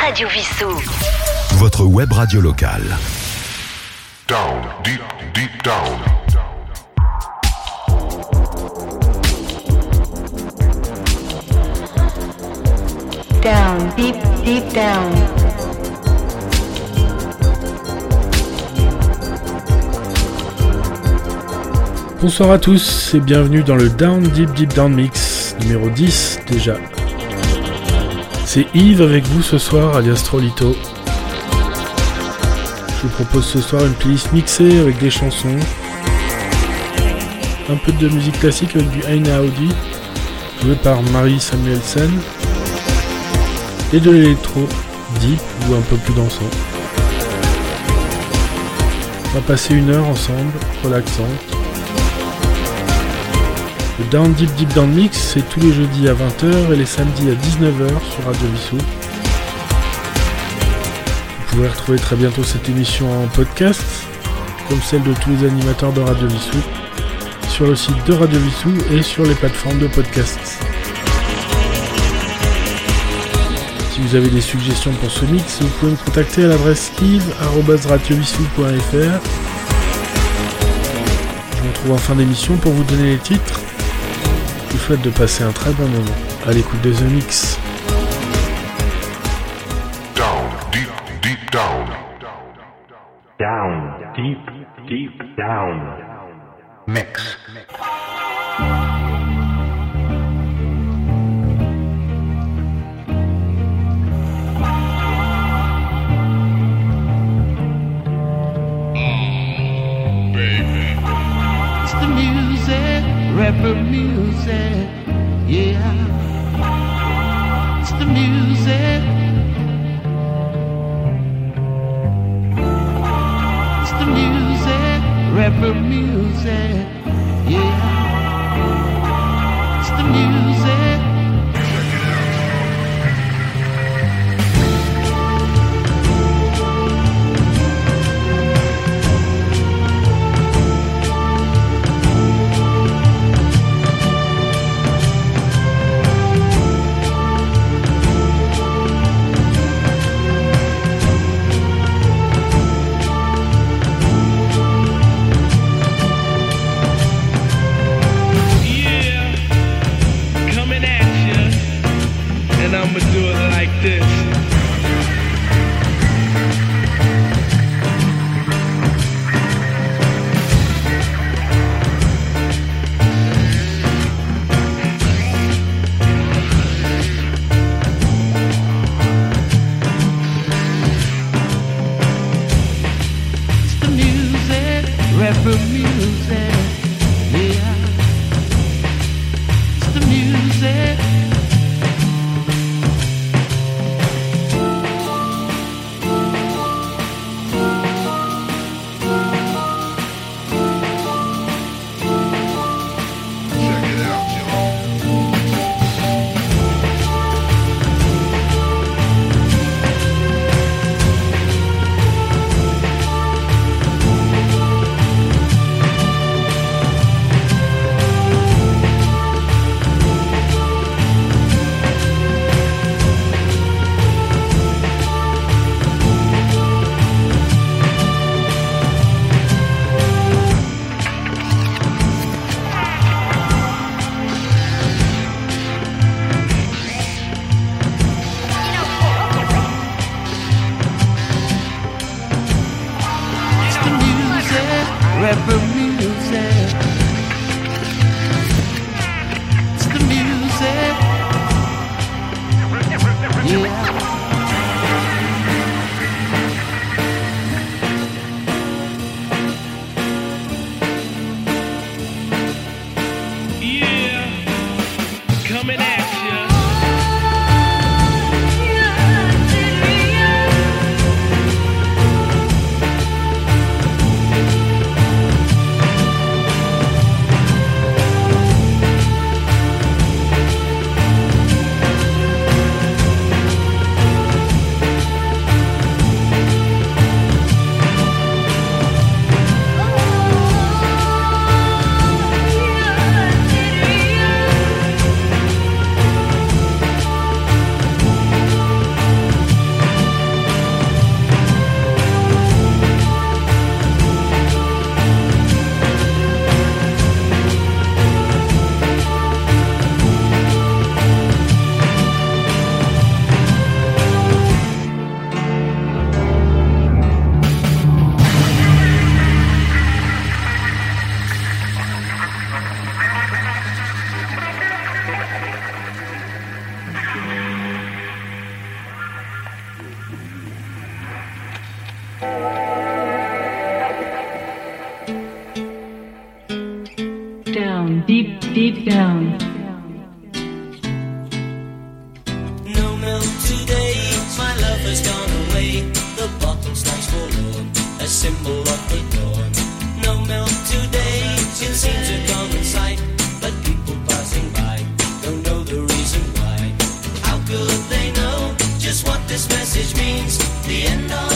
Radio Vissou. Votre web radio locale. Down, deep, deep down. Down, deep, deep down. Bonsoir à tous et bienvenue dans le Down Deep Deep Down Mix numéro 10 déjà. C'est Yves avec vous ce soir alias Trolito. Je vous propose ce soir une playlist mixée avec des chansons, un peu de musique classique avec du Aina Audi joué par Marie Samuelsen et de l'électro deep ou un peu plus dansant. On va passer une heure ensemble, relaxante. Down Deep Deep Down Mix, c'est tous les jeudis à 20h et les samedis à 19h sur Radio Vissou. Vous pouvez retrouver très bientôt cette émission en podcast, comme celle de tous les animateurs de Radio Vissou, sur le site de Radio Vissou et sur les plateformes de podcast. Si vous avez des suggestions pour ce mix, vous pouvez me contacter à l'adresse yves.radiovissou.fr. Je vous retrouve en fin d'émission pour vous donner les titres. Souhaite de passer un très bon moment à l'écoute de The Mix. Down, deep, deep down. Down, deep, deep down. Mix. It's the music, rapper music, yeah. It's the music. It's the music, rapper music, yeah. has gone away. The bottle stands forlorn, a symbol of the dawn. No milk today, it seems a common sight. But people passing by don't know the reason why. How could they know just what this message means? The end of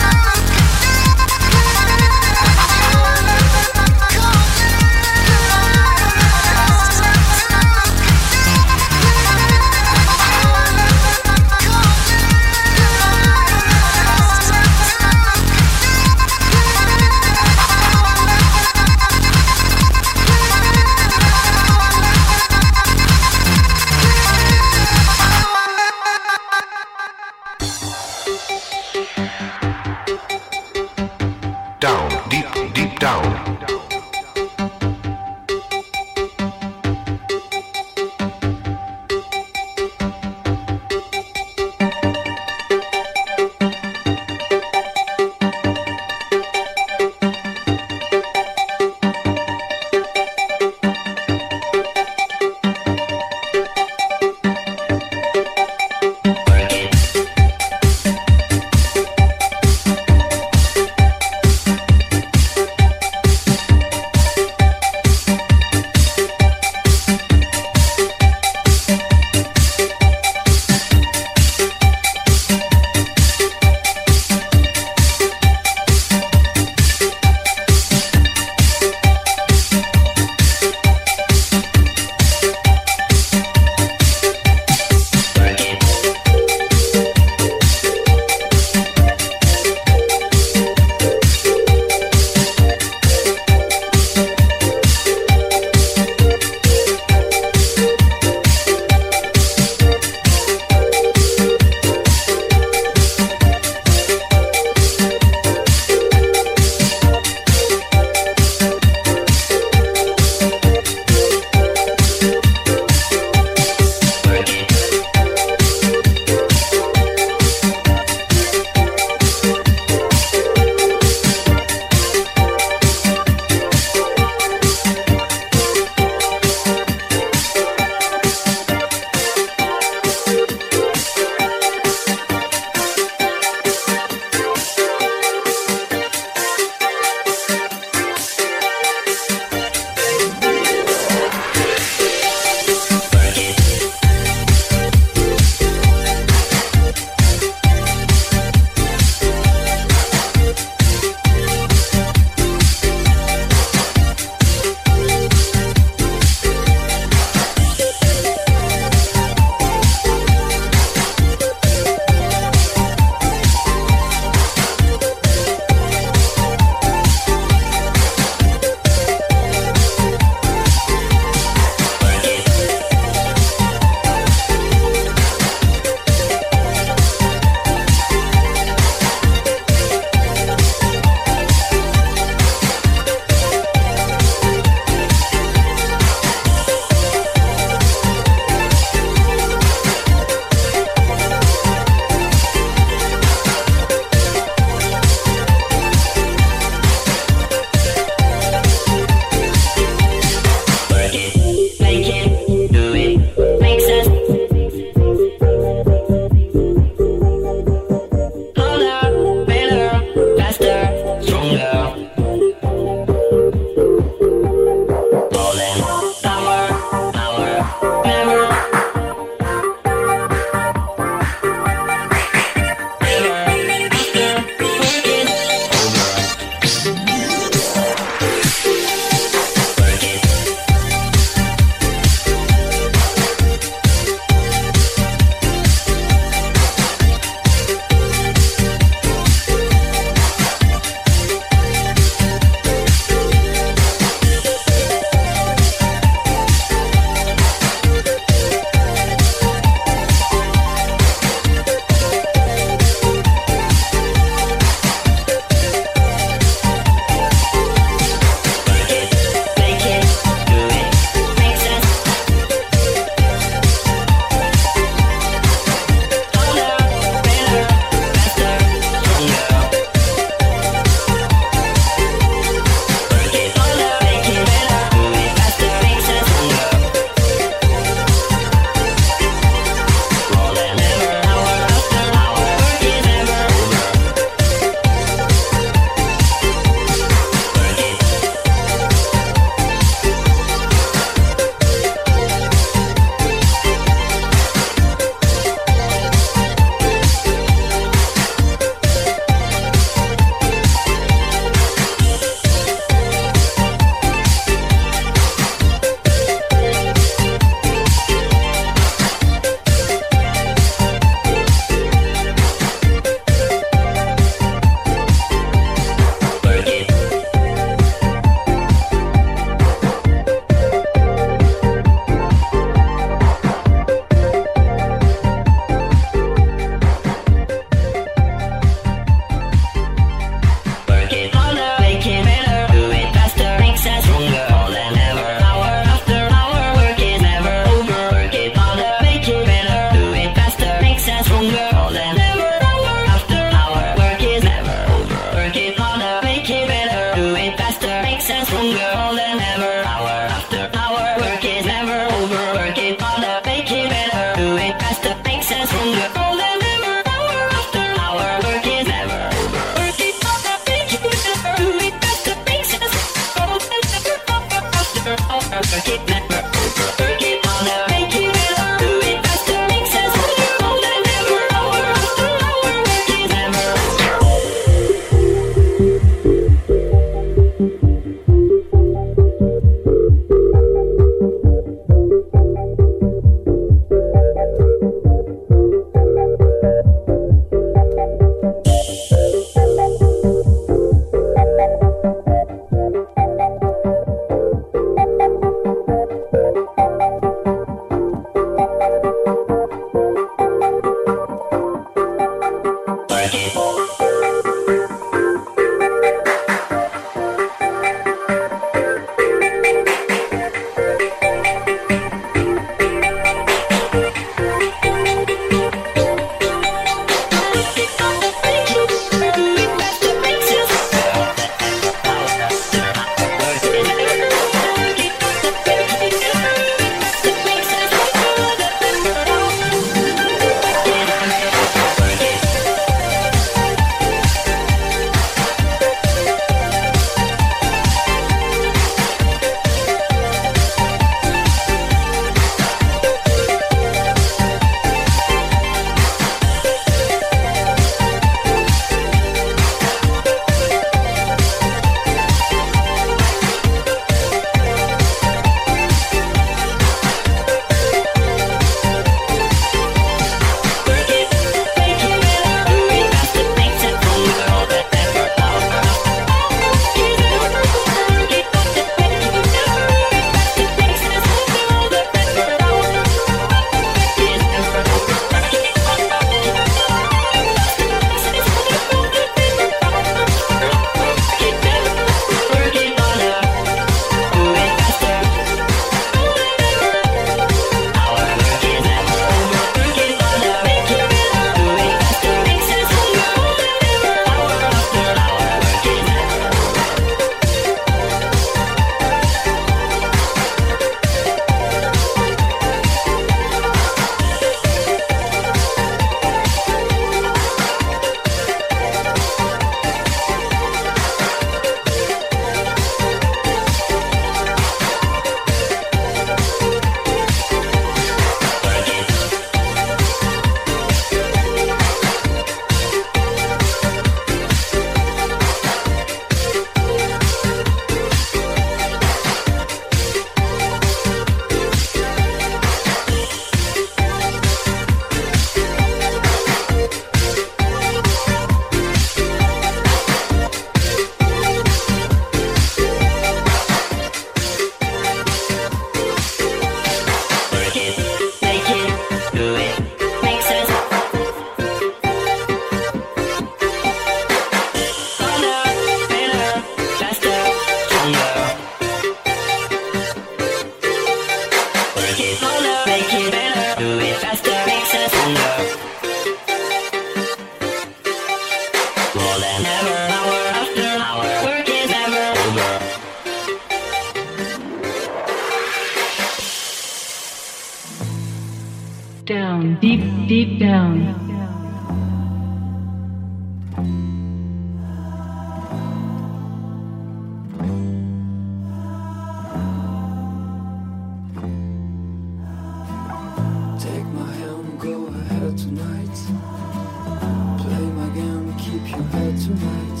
tonight.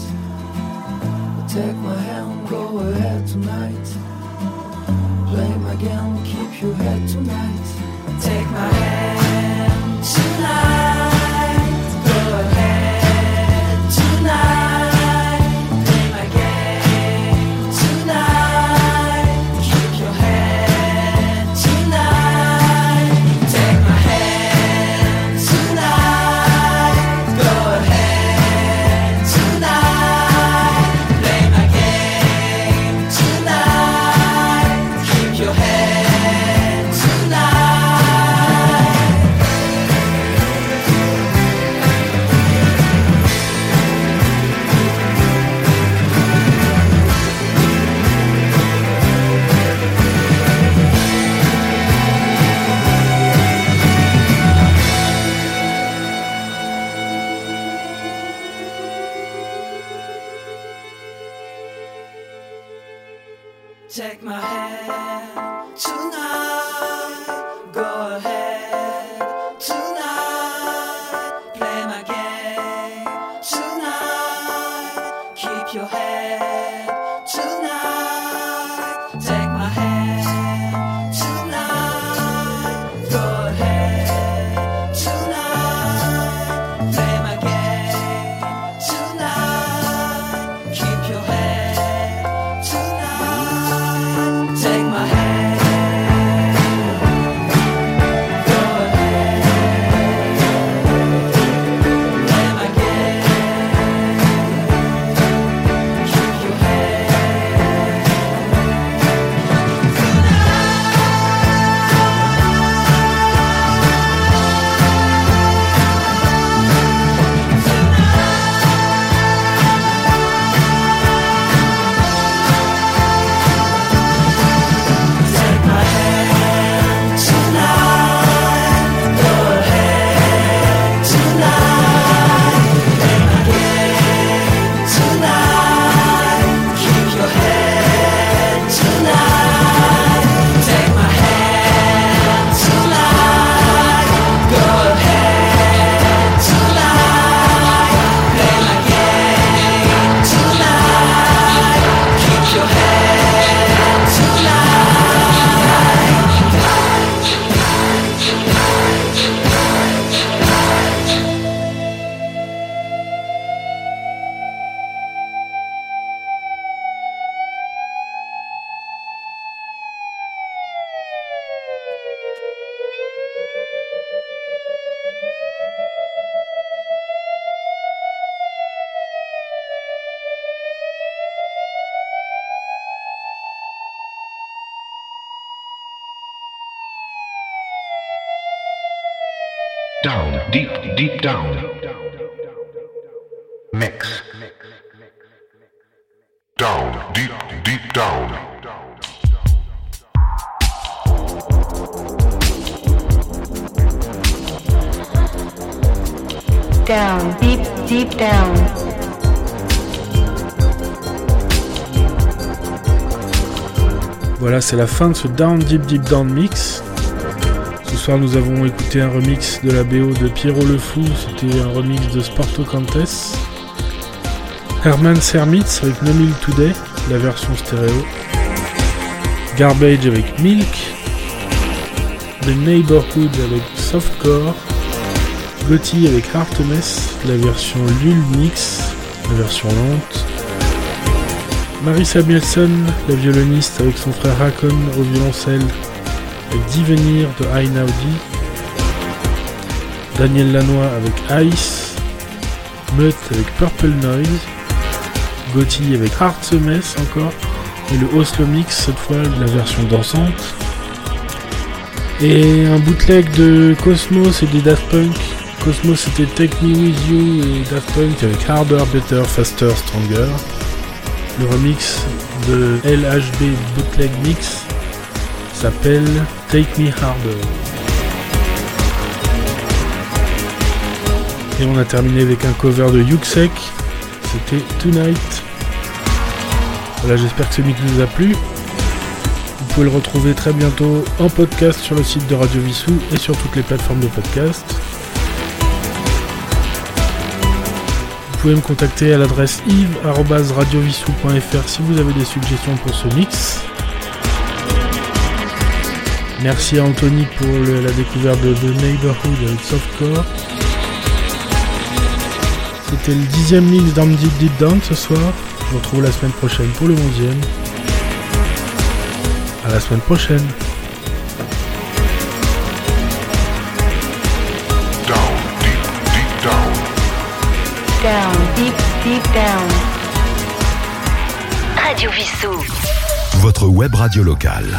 Take my hand, go ahead tonight. Play my game, keep your head tonight. Down. Mix. Down, deep, deep down. Down, deep, deep down. Voilà, c'est la fin de ce Down Deep Deep Down mix. Nous avons écouté un remix de la BO de Pierrot le Fou, c'était un remix de Sporto Cantes. Herman Sermitz avec No Milk Today, la version stéréo. Garbage avec Milk. The Neighborhood avec Softcore. Gotti avec Artemis, la version Lul Mix, la version lente. Marie Samuelson, la violoniste avec son frère Hakon au violoncelle, Divenir de I Now D. Daniel Lanois avec Ice. Mutt avec Purple Noise. Gotti avec Heart Mess encore. Et le Oslo Mix, cette fois la version dansante. Et un bootleg de Cosmos et des Daft Punk Cosmos c'était Take Me With You et Daft Punk avec Harder, Better, Faster, Stronger. Le remix de LHB Bootleg Mix s'appelle Take Me Harder. Et on a terminé avec un cover de Yuxek, c'était Tonight. Voilà, j'espère que ce mix vous a plu. Vous pouvez le retrouver très bientôt en podcast sur le site de Radio Vissou et sur toutes les plateformes de podcast. Vous pouvez me contacter à l'adresse yves.radiovissou.fr si vous avez des suggestions pour ce mix. Merci à Anthony pour le- la découverte de The Neighborhood avec Softcore. C'était le dixième mix dans Deep Deep Down ce soir. Je vous retrouve la semaine prochaine pour le onzième. À la semaine prochaine. Down, deep, deep down. Down, deep, deep down. Radio Vissou. Votre web radio locale.